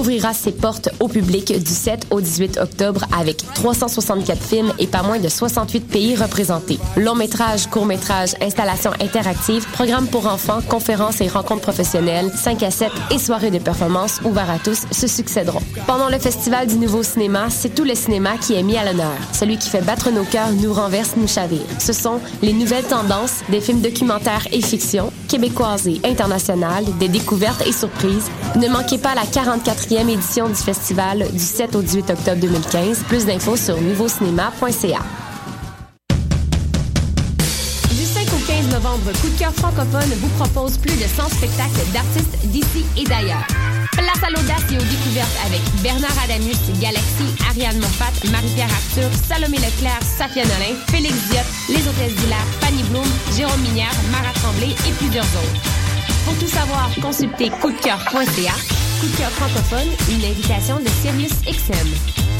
ouvrira ses portes au public du 7 au 18 octobre avec 364 films et pas moins de 68 pays représentés. Long métrage, court métrage, installations interactives, programmes pour enfants, conférences et rencontres professionnelles, 5 à 7 et soirées de performance ouvertes à tous se succéderont. Pendant le Festival du Nouveau Cinéma, c'est tout le cinéma qui est mis à l'honneur. Celui qui fait battre nos cœurs, nous renverse, nous chavire. Ce sont les nouvelles tendances, des films documentaires et fiction, québécoises et internationales, des découvertes et surprises. Ne manquez pas la 44e édition du festival du 7 au 18 octobre 2015. Plus d'infos sur nouveaucinéma.ca. Du 5 au 15 novembre, Coup de cœur francophone vous propose plus de 100 spectacles d'artistes d'ici et d'ailleurs. Place à l'audace et aux découvertes avec Bernard Adamus, Galaxy, Ariane Moffat, Marie-Pierre Arthur, Salomé Leclerc, Safia Nolin, Félix Diot, Les Hôtesses d'Hilaire, Fanny Bloom, Jérôme Minière, Mara Tremblay et plusieurs autres. Pour tout savoir, consultez coupdecoeur.ca. Coup de cœur francophone, une invitation de Sirius XM.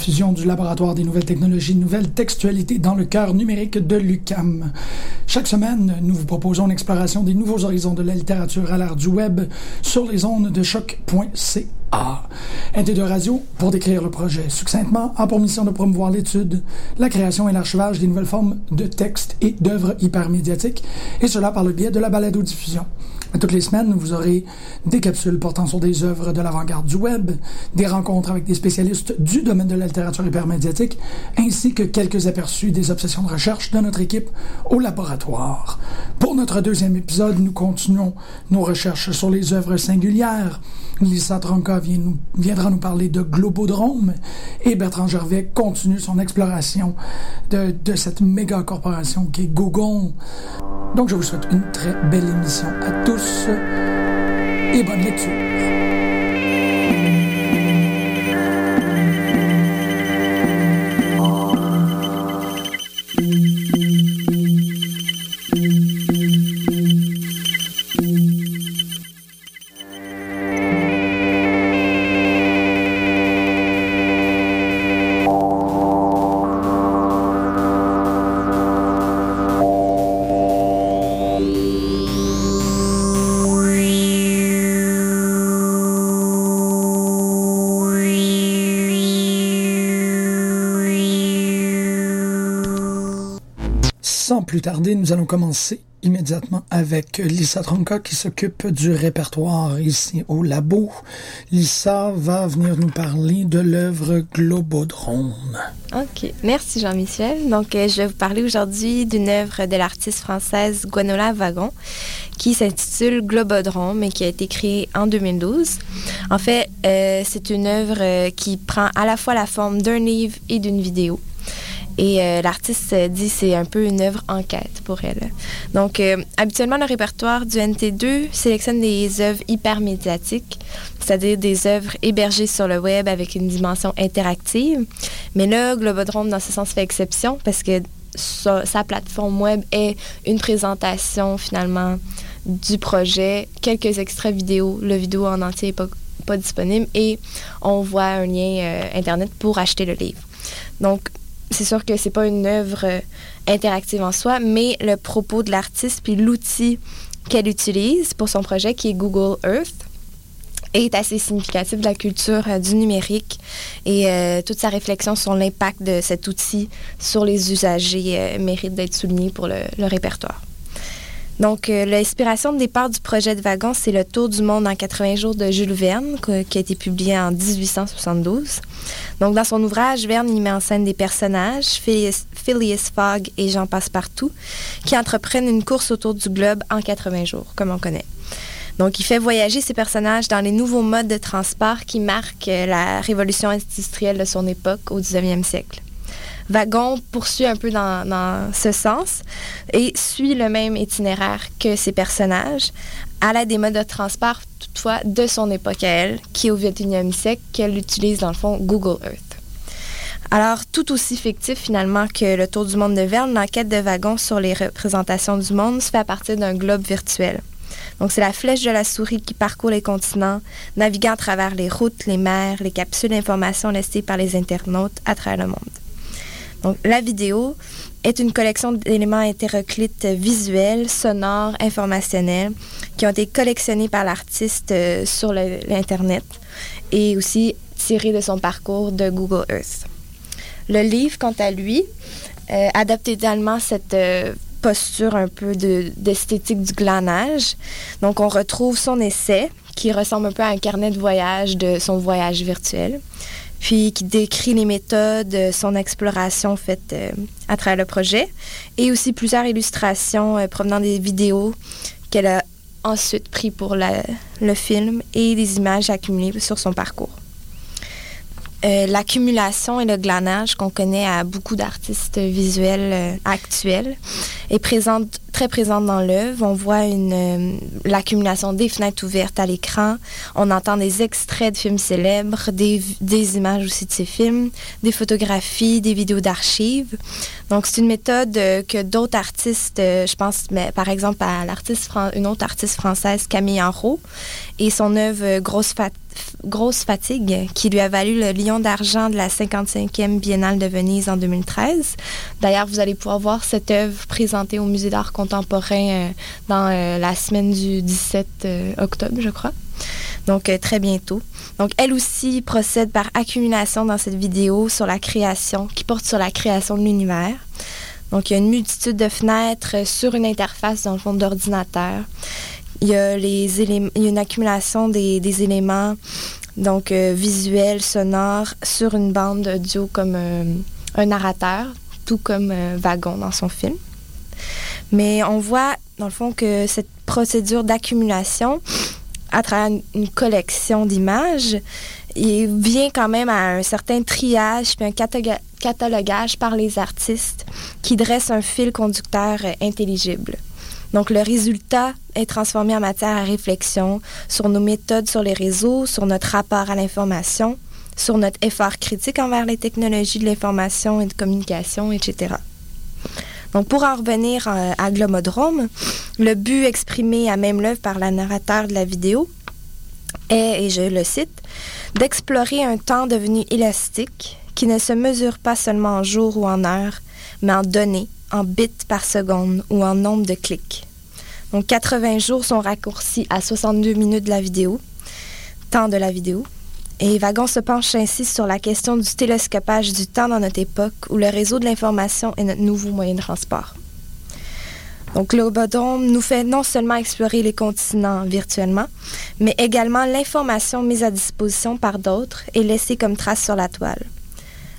diffusion du laboratoire des nouvelles technologies, nouvelles textualités dans le cœur numérique de l'UCAM. Chaque semaine, nous vous proposons une exploration des nouveaux horizons de la littérature à l'ère du web sur les ondes de choc.ca. NT2 Radio, pour décrire le projet succinctement, a pour mission de promouvoir l'étude, la création et l'archivage des nouvelles formes de textes et d'œuvres hypermédiatiques, et cela par le biais de la balado-diffusion. Toutes les semaines, vous aurez des capsules portant sur des œuvres de l'avant-garde du web, des rencontres avec des spécialistes du domaine de la littérature hypermédiatique, ainsi que quelques aperçus des obsessions de recherche de notre équipe au laboratoire. Pour notre deuxième épisode, nous continuons nos recherches sur les œuvres singulières. Lisa nous- viendra nous parler de Globodrome et Bertrand Gervais continue son exploration de, de cette méga corporation qui est Google. Donc je vous souhaite une très belle émission à tous et bonne lecture. Plus tarder, nous allons commencer immédiatement avec Lisa Tronka qui s'occupe du répertoire ici au labo. Lisa va venir nous parler de l'œuvre Globodrome. OK. Merci Jean-Michel. Donc, euh, je vais vous parler aujourd'hui d'une œuvre de l'artiste française Gwenola Wagon qui s'intitule Globodrome et qui a été créée en 2012. En fait, euh, c'est une œuvre qui prend à la fois la forme d'un livre et d'une vidéo. Et euh, l'artiste euh, dit c'est un peu une œuvre enquête pour elle. Donc, euh, habituellement, le répertoire du NT2 sélectionne des œuvres hypermédiatiques, c'est-à-dire des œuvres hébergées sur le web avec une dimension interactive. Mais là, Globodrome, dans ce sens, fait exception parce que sa, plateforme web est une présentation, finalement, du projet, quelques extraits vidéo. Le vidéo en entier n'est pas, disponible et on voit un lien Internet pour acheter le livre. Donc, c'est sûr que c'est pas une œuvre euh, interactive en soi, mais le propos de l'artiste puis l'outil qu'elle utilise pour son projet, qui est Google Earth, est assez significatif de la culture euh, du numérique et euh, toute sa réflexion sur l'impact de cet outil sur les usagers mérite d'être soulignée pour le, répertoire. Donc, l'inspiration de départ du projet de wagon, c'est le Tour du monde en 80 jours de Jules Verne, qui a été publié en 1872. Donc, dans son ouvrage, Verne y met en scène des personnages, Phileas, Fogg et Jean Passepartout, qui entreprennent une course autour du globe en 80 jours, comme on connaît. Donc, il fait voyager ces personnages dans les nouveaux modes de transport qui marquent la révolution industrielle de son époque au 19e siècle. Wagon poursuit un peu dans, ce sens et suit le même itinéraire que ses personnages à l'aide des modes de transport toutefois de son époque à elle, qui est au 21e siècle, qu'elle utilise dans le fond Google Earth. Alors, tout aussi fictif finalement que le Tour du monde de Verne, l'enquête de wagon sur les représentations du monde se fait à partir d'un globe virtuel. Donc, c'est la flèche de la souris qui parcourt les continents, naviguant à travers les routes, les mers, les capsules d'informations laissées par les internautes à travers le monde. La vidéo est une collection d'éléments hétéroclites visuels, sonores, informationnels qui ont été collectionnés par l'artiste euh, sur l'Internet et aussi tirés de son parcours de Google Earth. Le livre, quant à lui, euh, adapte également cette euh, posture un peu d'esthétique du glanage. Donc, on retrouve son essai qui ressemble un peu à un carnet de voyage de son voyage virtuel puis qui décrit les méthodes, son exploration faite euh, à travers le projet, et aussi plusieurs illustrations euh, provenant des vidéos qu'elle a ensuite pris pour le film et des images accumulées sur son parcours. Euh, l'accumulation et le glanage qu'on connaît à beaucoup d'artistes visuels euh, actuels est présente, présente dans l'œuvre. On voit euh, l'accumulation des fenêtres ouvertes à l'écran. On entend des extraits de films célèbres, des, images aussi de ces films, des photographies, des vidéos d'archives. Donc, c'est une méthode que d'autres artistes, je pense mais, par exemple à l'artiste, une autre artiste française, Camille Enrault, et son œuvre Grosse Fat grosse fatigue qui lui a valu le Lion d'argent de la 55e Biennale de Venise en 2013. D'ailleurs, vous allez pouvoir voir cette œuvre présentée au Musée d'art contemporain euh, dans euh, la semaine du 17 euh, octobre, je crois. Donc, très bientôt. Donc, elle aussi procède par accumulation dans cette vidéo sur la création, qui porte sur la création de l'univers. Donc, il y a une multitude de fenêtres sur une interface dans le fond d'ordinateur. Il y a, les il y a une accumulation des, des éléments donc visuels, sonores, sur une bande audio comme un narrateur, tout comme Wagon dans son film. Mais on voit, dans le fond, que cette procédure d'accumulation, à travers une collection d'images, vient quand même à un certain triage puis un catalogage par les artistes qui dresse un fil conducteur intelligible. Donc, le résultat est transformé en matière à réflexion sur nos méthodes sur les réseaux, sur notre rapport à l'information, sur notre effort critique envers les technologies de l'information et de communication, etc. Donc, pour en revenir à Glomodrome, le but exprimé à même l'œuvre par la narrateur de la vidéo est, et je le cite, d'explorer un temps devenu élastique qui ne se mesure pas seulement en jours ou en heures, mais en données, en bits par seconde ou en nombre de clics. Donc 80 jours sont raccourcis à 62 minutes de la vidéo, temps de la vidéo. Et Wagon se penche ainsi sur la question du télescopage du temps dans notre époque où le réseau de l'information est notre nouveau moyen de transport. Donc, l'Obodome nous fait non seulement explorer les continents virtuellement, mais également l'information mise à disposition par d'autres et laissée comme trace sur la toile.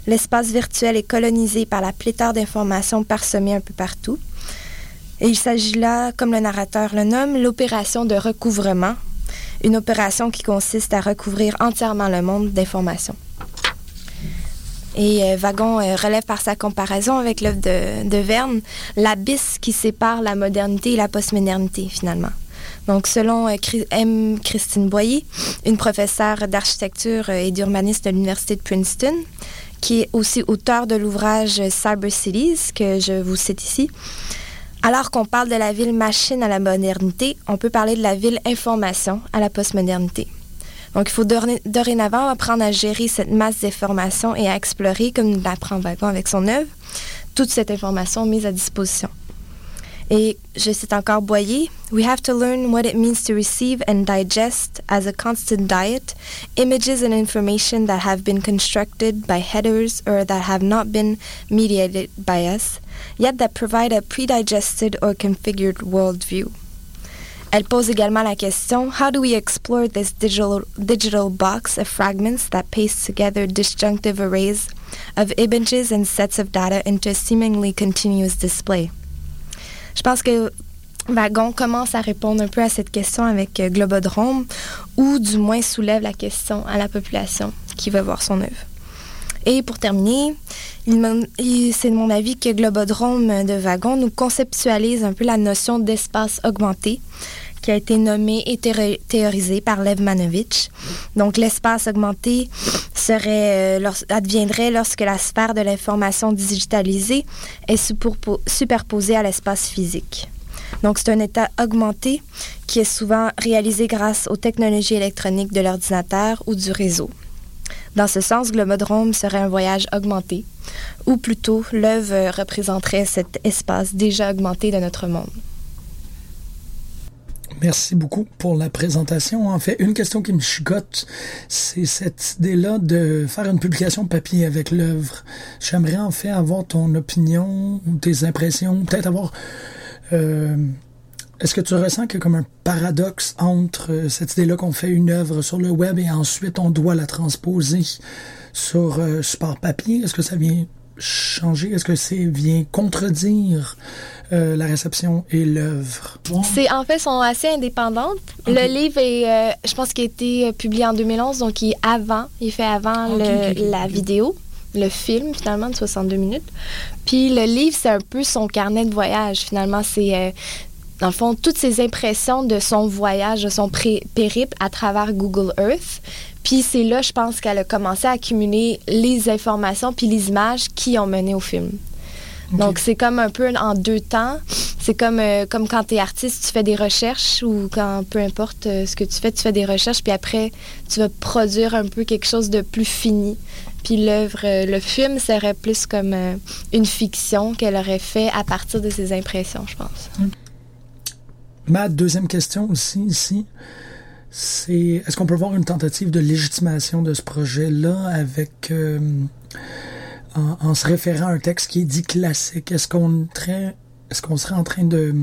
L'espace virtuel est colonisé par la pléthore d'informations parsemées un peu partout. Et il s'agit là, comme le narrateur le nomme, l'opération de recouvrement, une opération qui consiste à recouvrir entièrement le monde d'informations. Et euh, Wagon euh, relève par sa comparaison avec l'œuvre de, Verne l'abysse qui sépare la modernité et la postmodernité, finalement. Donc, selon euh, M. Christine Boyer, une professeure d'architecture et d'urbanisme de l'Université de Princeton, qui est aussi auteur de l'ouvrage Cyber Cities, que je vous cite ici. Alors qu'on parle de la ville machine à la modernité, on peut parler de la ville information à la postmodernité. Donc, il faut dorénavant apprendre à gérer cette masse d'informations et à explorer, comme l'apprend Wagon avec son œuvre, toute cette information mise à disposition. Et je cite encore Boyer, We have to learn what it means to receive and digest as a constant diet images and information that have been constructed by headers or that have not been mediated by us, yet that provide a predigested or configured worldview. Elle pose également la question How do we explore this digital, digital box of fragments that paste together disjunctive arrays of images and sets of data into a seemingly continuous display? Je pense que Wagon commence à répondre un peu à cette question avec euh, Globodrome, ou du moins soulève la question à la population qui va voir son œuvre. Et pour terminer, c'est de mon avis que Globodrome de Wagon nous conceptualise un peu la notion d'espace augmenté qui a été nommé et théorisé par Lev Manovich. Donc, l'espace augmenté serait, euh, adviendrait lorsque la sphère de l'information digitalisée est superposée à l'espace physique. Donc, c'est un état augmenté qui est souvent réalisé grâce aux technologies électroniques de l'ordinateur ou du réseau. Dans ce sens, Globodrome serait un voyage augmenté, ou plutôt l'œuvre représenterait cet espace déjà augmenté de notre monde. Merci beaucoup pour la présentation. En fait, une question qui me chicote, c'est cette idée-là de faire une publication papier avec l'œuvre. J'aimerais en fait avoir ton opinion ou tes impressions, peut-être avoir... Euh, est-ce que tu ressens qu'il y a comme un paradoxe entre euh, cette idée-là qu'on fait une œuvre sur le web et ensuite on doit la transposer sur euh, support papier? Est-ce que ça vient changer? Est-ce que c'est vient contredire euh, la réception et l'œuvre? C'est en fait sont assez indépendantes. Le livre est, euh, je pense, qu'il a été publié en 2011, donc il est avant, il fait avant la vidéo, le film finalement de 62 minutes. Puis le livre, c'est un peu son carnet de voyage. Finalement, c'est dans le fond, toutes ses impressions de son voyage, de son périple à travers Google Earth. Puis c'est là, je pense, qu'elle a commencé à accumuler les informations puis les images qui ont mené au film. Donc, c'est comme un peu en deux temps. C'est comme, euh, comme quand tu es artiste, tu fais des recherches ou quand, peu importe euh, ce que tu fais, tu fais des recherches, puis après, tu vas produire un peu quelque chose de plus fini. Puis l'œuvre, euh, le film serait plus comme une fiction qu'elle aurait fait à partir de ses impressions, je pense. Ma deuxième question aussi, ici, c'est est-ce qu'on peut voir une tentative de légitimation de ce projet-là avec euh, en, se référant à un texte qui est dit classique? Est-ce qu'on est-ce qu'on serait en train de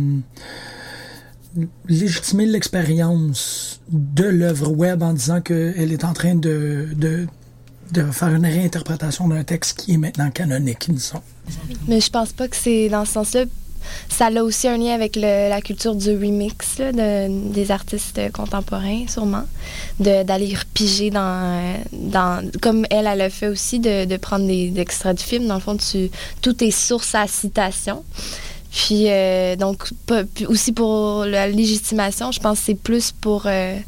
légitimer l'expérience de l'œuvre web en disant qu'elle est en train de, faire une réinterprétation d'un texte qui est maintenant canonique, disons? Mais je pense pas que c'est dans ce sens-là ça a aussi un lien avec la culture du remix des artistes contemporains, sûrement, d'aller repiger dans, dans, comme elle, elle a fait aussi, de, prendre des, extraits de films. Dans le fond, tu, tout est source à citation. Puis, euh, donc, aussi pour la légitimation, je pense que c'est plus pour. Euh,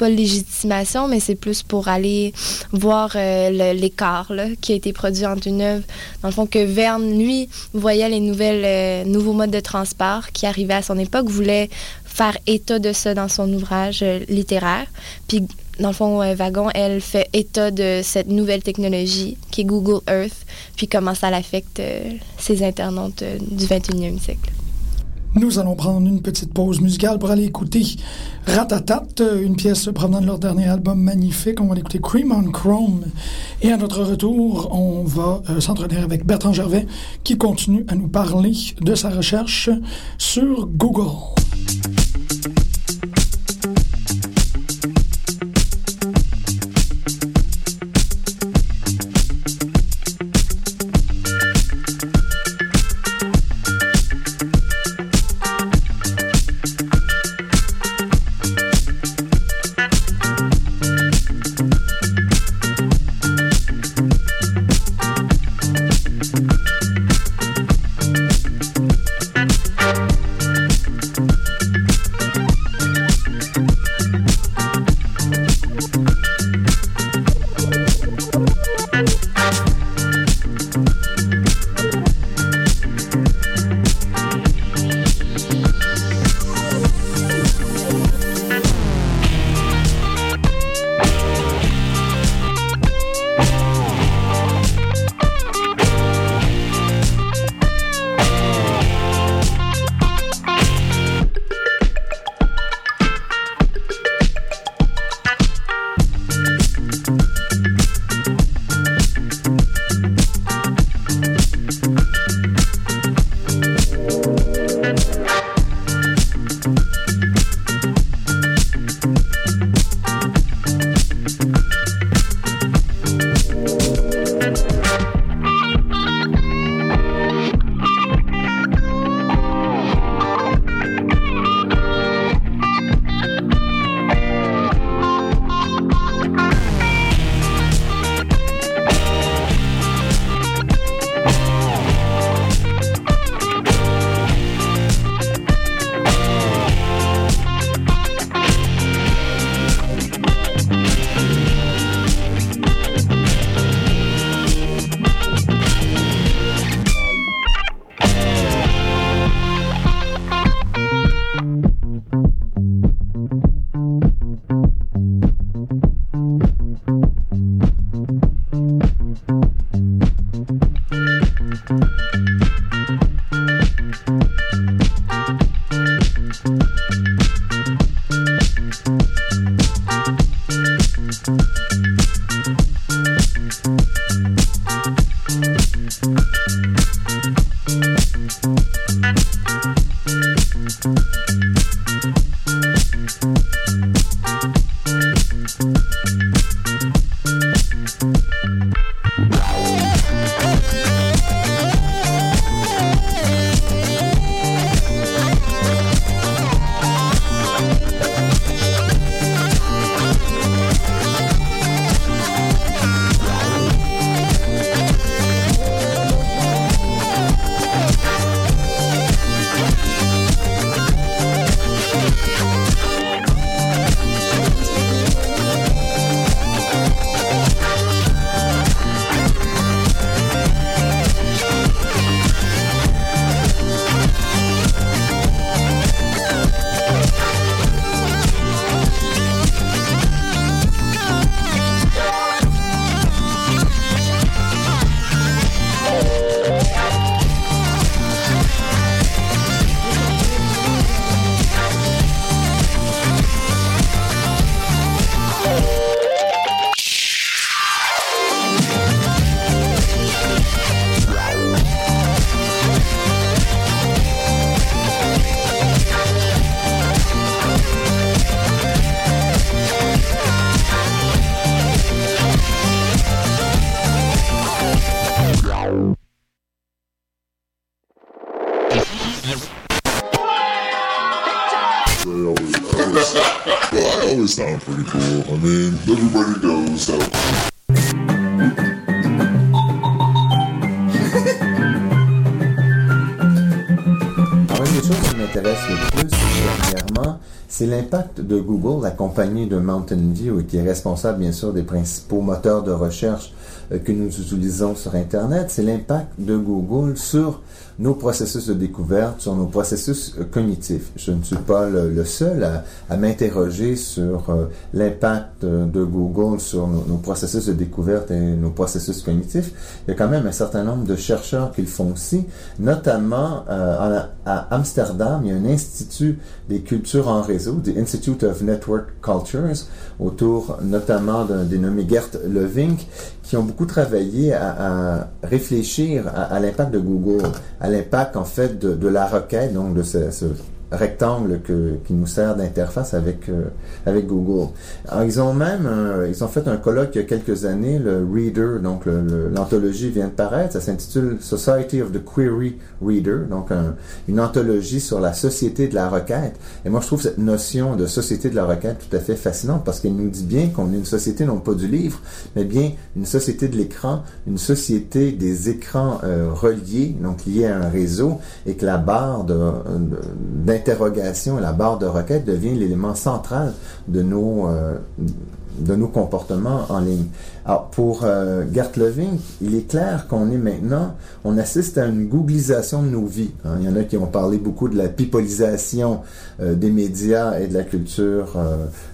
pas légitimation, mais c'est plus pour aller voir euh, l'écart qui a été produit entre une œuvre. Dans le fond, que Verne, lui, voyait les nouvelles, euh, nouveaux modes de transport qui arrivaient à son époque, voulait faire état de ça dans son ouvrage euh, littéraire. Puis, dans le fond, Wagon, elle fait état de cette nouvelle technologie qui est Google Earth, puis comment ça l'affecte ses internautes du 21e siècle. Nous allons prendre une petite pause musicale pour aller écouter Ratatat, une pièce provenant de leur dernier album magnifique. On va l'écouter Cream on Chrome. Et à notre retour, on va euh, s'entretenir avec Bertrand Gervais qui continue à nous parler de sa recherche sur Google. c'est l'impact de Google, la compagnie de Mountain View, qui est responsable bien sûr des principaux moteurs de recherche que nous utilisons sur Internet. C'est l'impact de Google sur nos processus de découverte, sur nos processus euh, cognitifs. Je ne suis pas le, seul à, m'interroger sur euh, l'impact de Google sur nos, processus de découverte et nos processus cognitifs. Il y a quand même un certain nombre de chercheurs qui le font aussi, notamment à, Amsterdam, il y a un institut des cultures en réseau, the Institute of Network Cultures, autour notamment d'un dénommé Gert Levink, qui ont beaucoup travaillé à, réfléchir à, l'impact de Google, à l'impact en fait de, la requête, donc de ce, ce rectangle qui nous sert d'interface avec, euh, avec Google. Alors, ils ont même, ils ont fait un colloque il y a quelques années, le Reader, donc l'anthologie vient de paraître, ça s'intitule Society of the Query Reader, donc une anthologie sur la société de la requête. Et moi, je trouve cette notion de société de la requête tout à fait fascinante parce qu'elle nous dit bien qu'on est une société non pas du livre, mais bien une société de l'écran, une société des écrans euh, reliés, donc liés à un réseau, et que la barre de l'interrogation et la barre de requête devient l'élément central de nos, euh, de nos comportements en ligne. Alors, pour euh, Gert Leving, il est clair qu'on est maintenant, on assiste à une googlisation de nos vies. Hein. Il y en a qui ont parlé beaucoup de la pipolisation euh, des médias et de la culture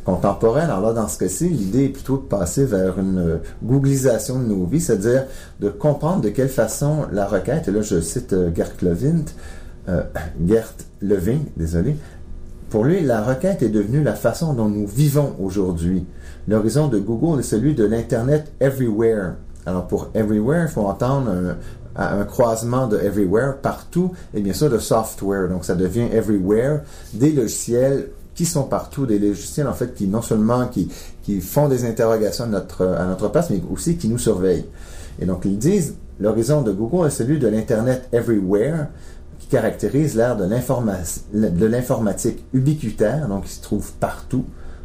contemporaine. Alors là, dans ce cas-ci, l'idée est plutôt de passer vers une googlisation de nos vies, c'est-à-dire de comprendre de quelle façon la requête, et là je cite Gert Levin, euh, Gert Levin, désolé, pour lui, la requête est devenue la façon dont nous vivons aujourd'hui. L'horizon de Google est celui de l'Internet everywhere. Alors pour everywhere, il faut entendre un croisement de everywhere, partout, et bien sûr de software. Donc ça devient everywhere, des logiciels qui sont partout, des logiciels en fait qui non seulement qui, qui font des interrogations à notre, à notre place, mais aussi qui nous surveillent. Et donc ils disent, l'horizon de Google est celui de l'Internet everywhere, caractérise l'ère de l'informatique ubiquitaire, donc qui se trouve partout,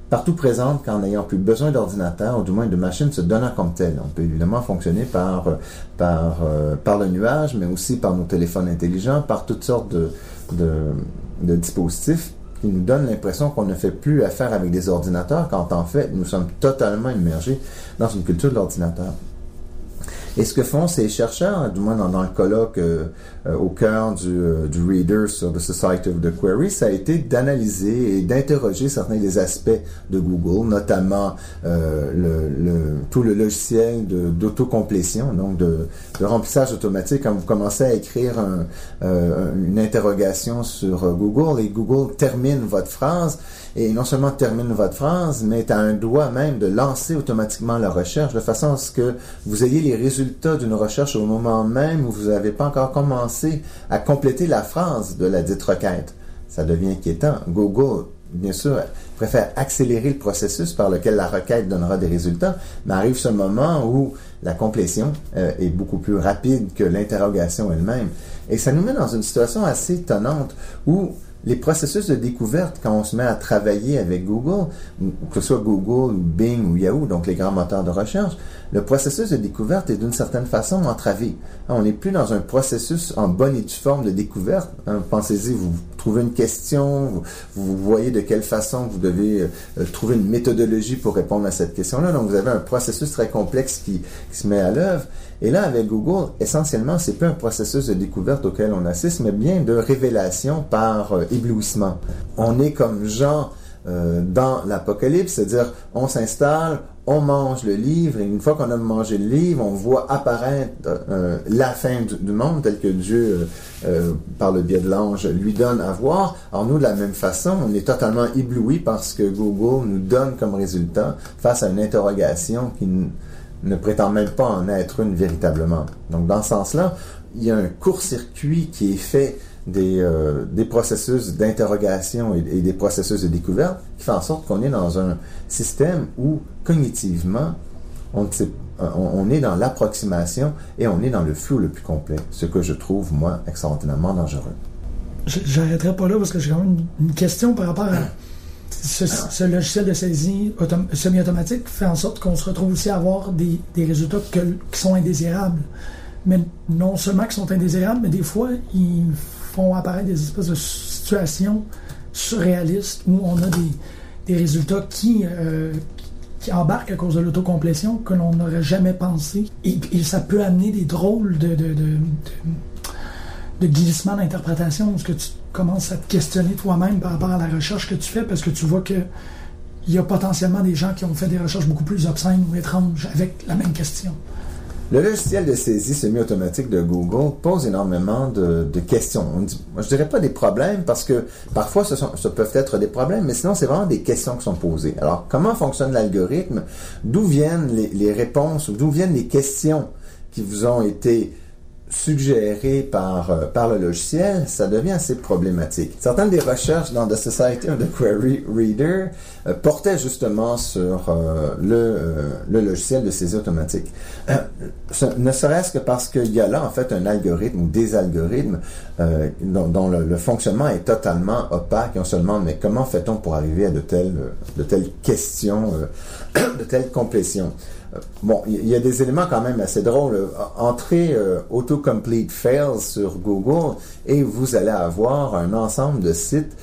partout présente qu'en n'ayant plus besoin d'ordinateur ou du moins de machines se donnant comme telles. On peut évidemment fonctionner par, euh, par le nuage, mais aussi par nos téléphones intelligents, par toutes sortes de, de, de dispositifs qui nous donnent l'impression qu'on ne fait plus affaire avec des ordinateurs, quand en fait, nous sommes totalement immergés dans une culture de l'ordinateur. Et ce que font ces chercheurs, du moins dans, le colloque euh, euh, au cœur du, euh, du, Reader sur The Society of the Query, ça a été d'analyser et d'interroger certains des aspects de Google, notamment le, le, tout le logiciel d'autocomplétion, donc de, de, remplissage automatique. Quand vous commencez à écrire un, une interrogation sur Google et Google termine votre phrase, et non seulement termine votre phrase, mais tu as un droit même de lancer automatiquement la recherche de façon à ce que vous ayez les résultats d'une recherche au moment même où vous n'avez pas encore commencé à compléter la phrase de la dite requête. Ça devient inquiétant. Google, bien sûr, préfère accélérer le processus par lequel la requête donnera des résultats, mais arrive ce moment où la complétion euh, est beaucoup plus rapide que l'interrogation elle-même. Et ça nous met dans une situation assez étonnante où les processus de découverte, quand on se met à travailler avec Google, que ce soit Google, Bing ou Yahoo, donc les grands moteurs de recherche, le processus de découverte est d'une certaine façon entravé. On n'est plus dans un processus en bonne et due forme de découverte. Hein, pensez-y, vous trouvez une question, vous, voyez de quelle façon vous devez euh, trouver une méthodologie pour répondre à cette question-là. Donc vous avez un processus très complexe qui, se met à l'œuvre. Et là, avec Google, essentiellement, c'est pas un processus de découverte auquel on assiste, mais bien de révélation par euh, éblouissement. On est comme Jean euh, dans l'Apocalypse, c'est-à-dire on s'installe, on mange le livre, et une fois qu'on a mangé le livre, on voit apparaître euh, la fin du, monde, tel que Dieu, euh, euh, par le biais de l'ange, lui donne à voir. Alors nous, de la même façon, on est totalement ébloui parce que Google nous donne comme résultat, face à une interrogation qui ne prétend même pas en être une véritablement. Donc dans ce sens-là, il y a un court-circuit qui est fait des, euh, des processus d'interrogation et, des processus de découverte qui fait en sorte qu'on est dans un système où cognitivement, on, on est dans l'approximation et on est dans le flou le plus complet, ce que je trouve, moi, extraordinairement dangereux. J'arrêterai pas là parce que j'ai quand même une, question par rapport à ce, logiciel de saisie semi-automatique fait en sorte qu'on se retrouve aussi à avoir des, des résultats qui sont indésirables. Mais non seulement qui sont indésirables, mais des fois, ils font apparaître des espèces de situations surréalistes où on a des, résultats qui, euh, qui embarquent à cause de l'autocomplétion que l'on n'aurait jamais pensé. Et, ça peut amener des drôles de, de, de, glissements d'interprétation, parce que tu commences à te questionner toi-même par rapport à la recherche que tu fais, parce que tu vois que il y a potentiellement des gens qui ont fait des recherches beaucoup plus obscènes ou étranges avec la même question. Le logiciel de saisie semi-automatique de Google pose énormément de, questions. Je dirais pas des problèmes parce que parfois ce, peuvent être des problèmes, mais sinon c'est vraiment des questions qui sont posées. Alors, comment fonctionne l'algorithme? D'où viennent les, les réponses ou d'où viennent les questions qui vous ont été suggéré par, euh, par le logiciel, ça devient assez problématique. Certaines des recherches dans The Society of the Query Reader euh, portaient justement sur euh, le, le, logiciel de saisie automatique. ne serait-ce que parce qu'il y a là en fait un algorithme ou des algorithmes dont, le, le, fonctionnement est totalement opaque. Non seulement, mais comment fait-on pour arriver à de telles, de telles questions, de telles complétions? Bon, il y a des éléments quand même assez drôles. Entrez euh, Autocomplete Fails sur Google et vous allez avoir un ensemble de sites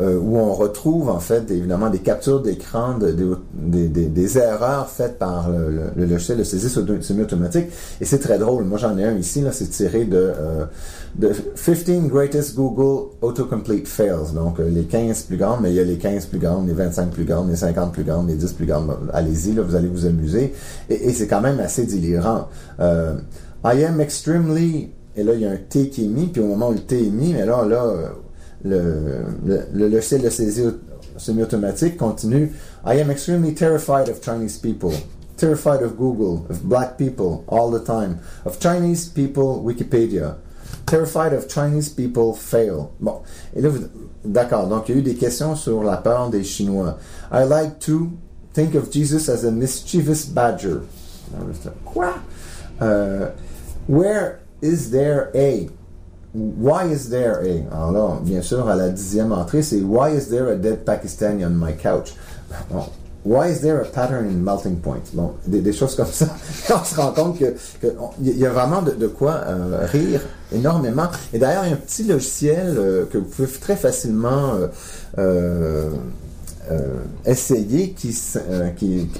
euh, où on retrouve en fait évidemment des captures d'écran de, des erreurs faites par le, logiciel de saisie semi-automatique. Et c'est très drôle. Moi j'en ai un ici, là, c'est tiré de, euh, de 15 Greatest Google Autocomplete Fails. Donc les 15 plus grandes, mais il y a les 15 plus grandes, les 25 plus grandes, les 50 plus grandes, les 10 plus grandes. Allez-y, là, vous allez vous amuser. Et, et c'est quand même assez délirant. Euh, I am extremely et là, il y a un T qui est mis, puis au moment où le T est mis, mais là, là, le, le, logiciel de saisie semi-automatique continue I am extremely terrified of Chinese people. terrified of Google, of black people all the time, of Chinese people, Wikipedia. Terrified of Chinese people, fail. Bon, et là, d'accord, donc il y a eu des questions sur la peur des Chinois. I like to think of Jesus as a mischievous badger. Quoi? Euh, where is there a? Why is there a? Alors là, bien sûr, à la dixième entrée, c'est Why is there a dead Pakistani on my couch? Why is there a pattern in melting point? Bon, des, choses comme ça. on se rend compte que il y a vraiment de, quoi euh, rire énormément. Et d'ailleurs, il y a un petit logiciel euh, que vous pouvez très facilement euh, essayer qui,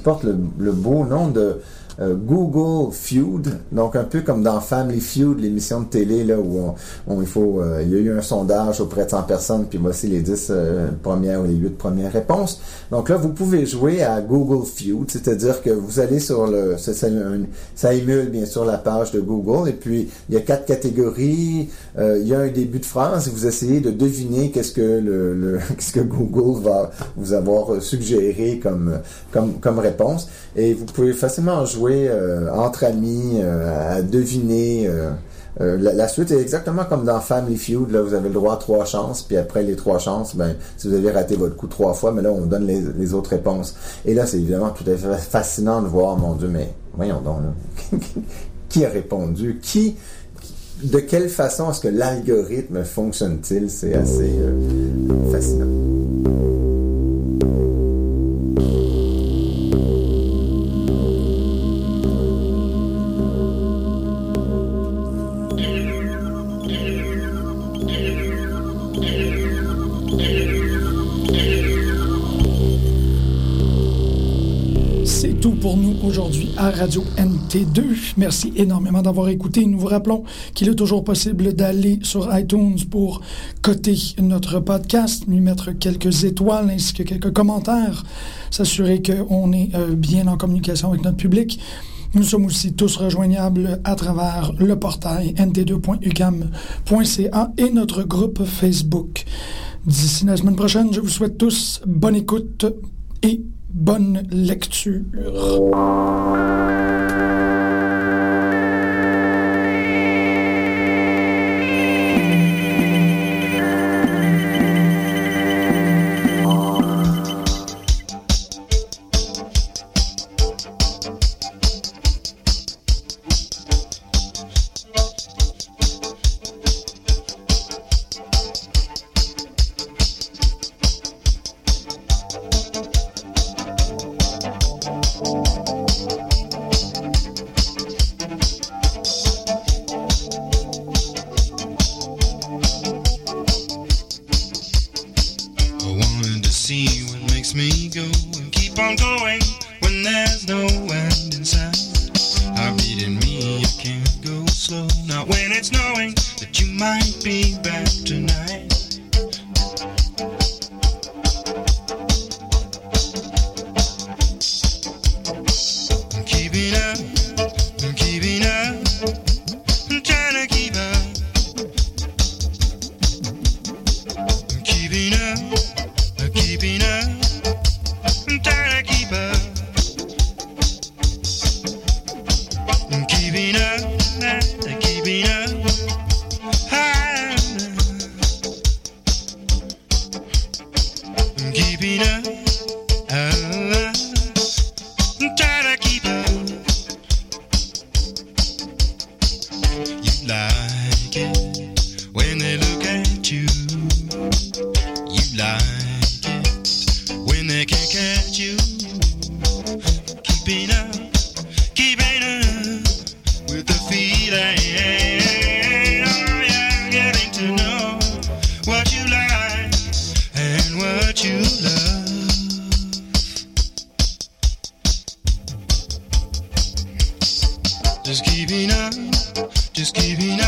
porte le beau nom de euh, Google Feud, donc un peu comme dans Family Feud, l'émission de télé là où on, on- il faut, euh, il y a eu un sondage auprès de 100 personnes, puis voici les 10 euh, premières ou les 8 premières réponses. Donc là, vous pouvez jouer à Google Feud, c'est-à-dire que vous allez sur le, ça, ça- émule bien sûr la page de Google, et puis il y a quatre catégories, euh, il y a un début de phrase, et vous essayez de deviner qu'est-ce que le, le- qu'est-ce que Google va vous avoir suggéré comme comme comme réponse, et vous pouvez facilement jouer euh, entre amis euh, à deviner. euh, euh, la, la suite est exactement comme dans Family Feud. Là, vous avez le droit à trois chances, puis après les trois chances, ben, si vous avez raté votre coup trois fois, mais là, on donne les, les autres réponses. Et là, c'est évidemment tout à fait fascinant de voir, mon Dieu, mais voyons donc, là. qui a répondu? Qui, de quelle façon est-ce que l'algorithme fonctionne-t-il? C'est assez euh, fascinant. C'est tout pour nous aujourd'hui à Radio NT2. Merci énormément d'avoir écouté. Nous vous rappelons qu'il est toujours possible d'aller sur iTunes pour coter notre podcast, lui mettre quelques étoiles ainsi que quelques commentaires, s'assurer qu'on est euh, bien en communication avec notre public. Nous sommes aussi tous rejoignables à travers le portail nt2.ucam.ca et notre groupe Facebook. D'ici la semaine prochaine, je vous souhaite tous bonne écoute et bonne lecture. Just keeping up, just keeping up.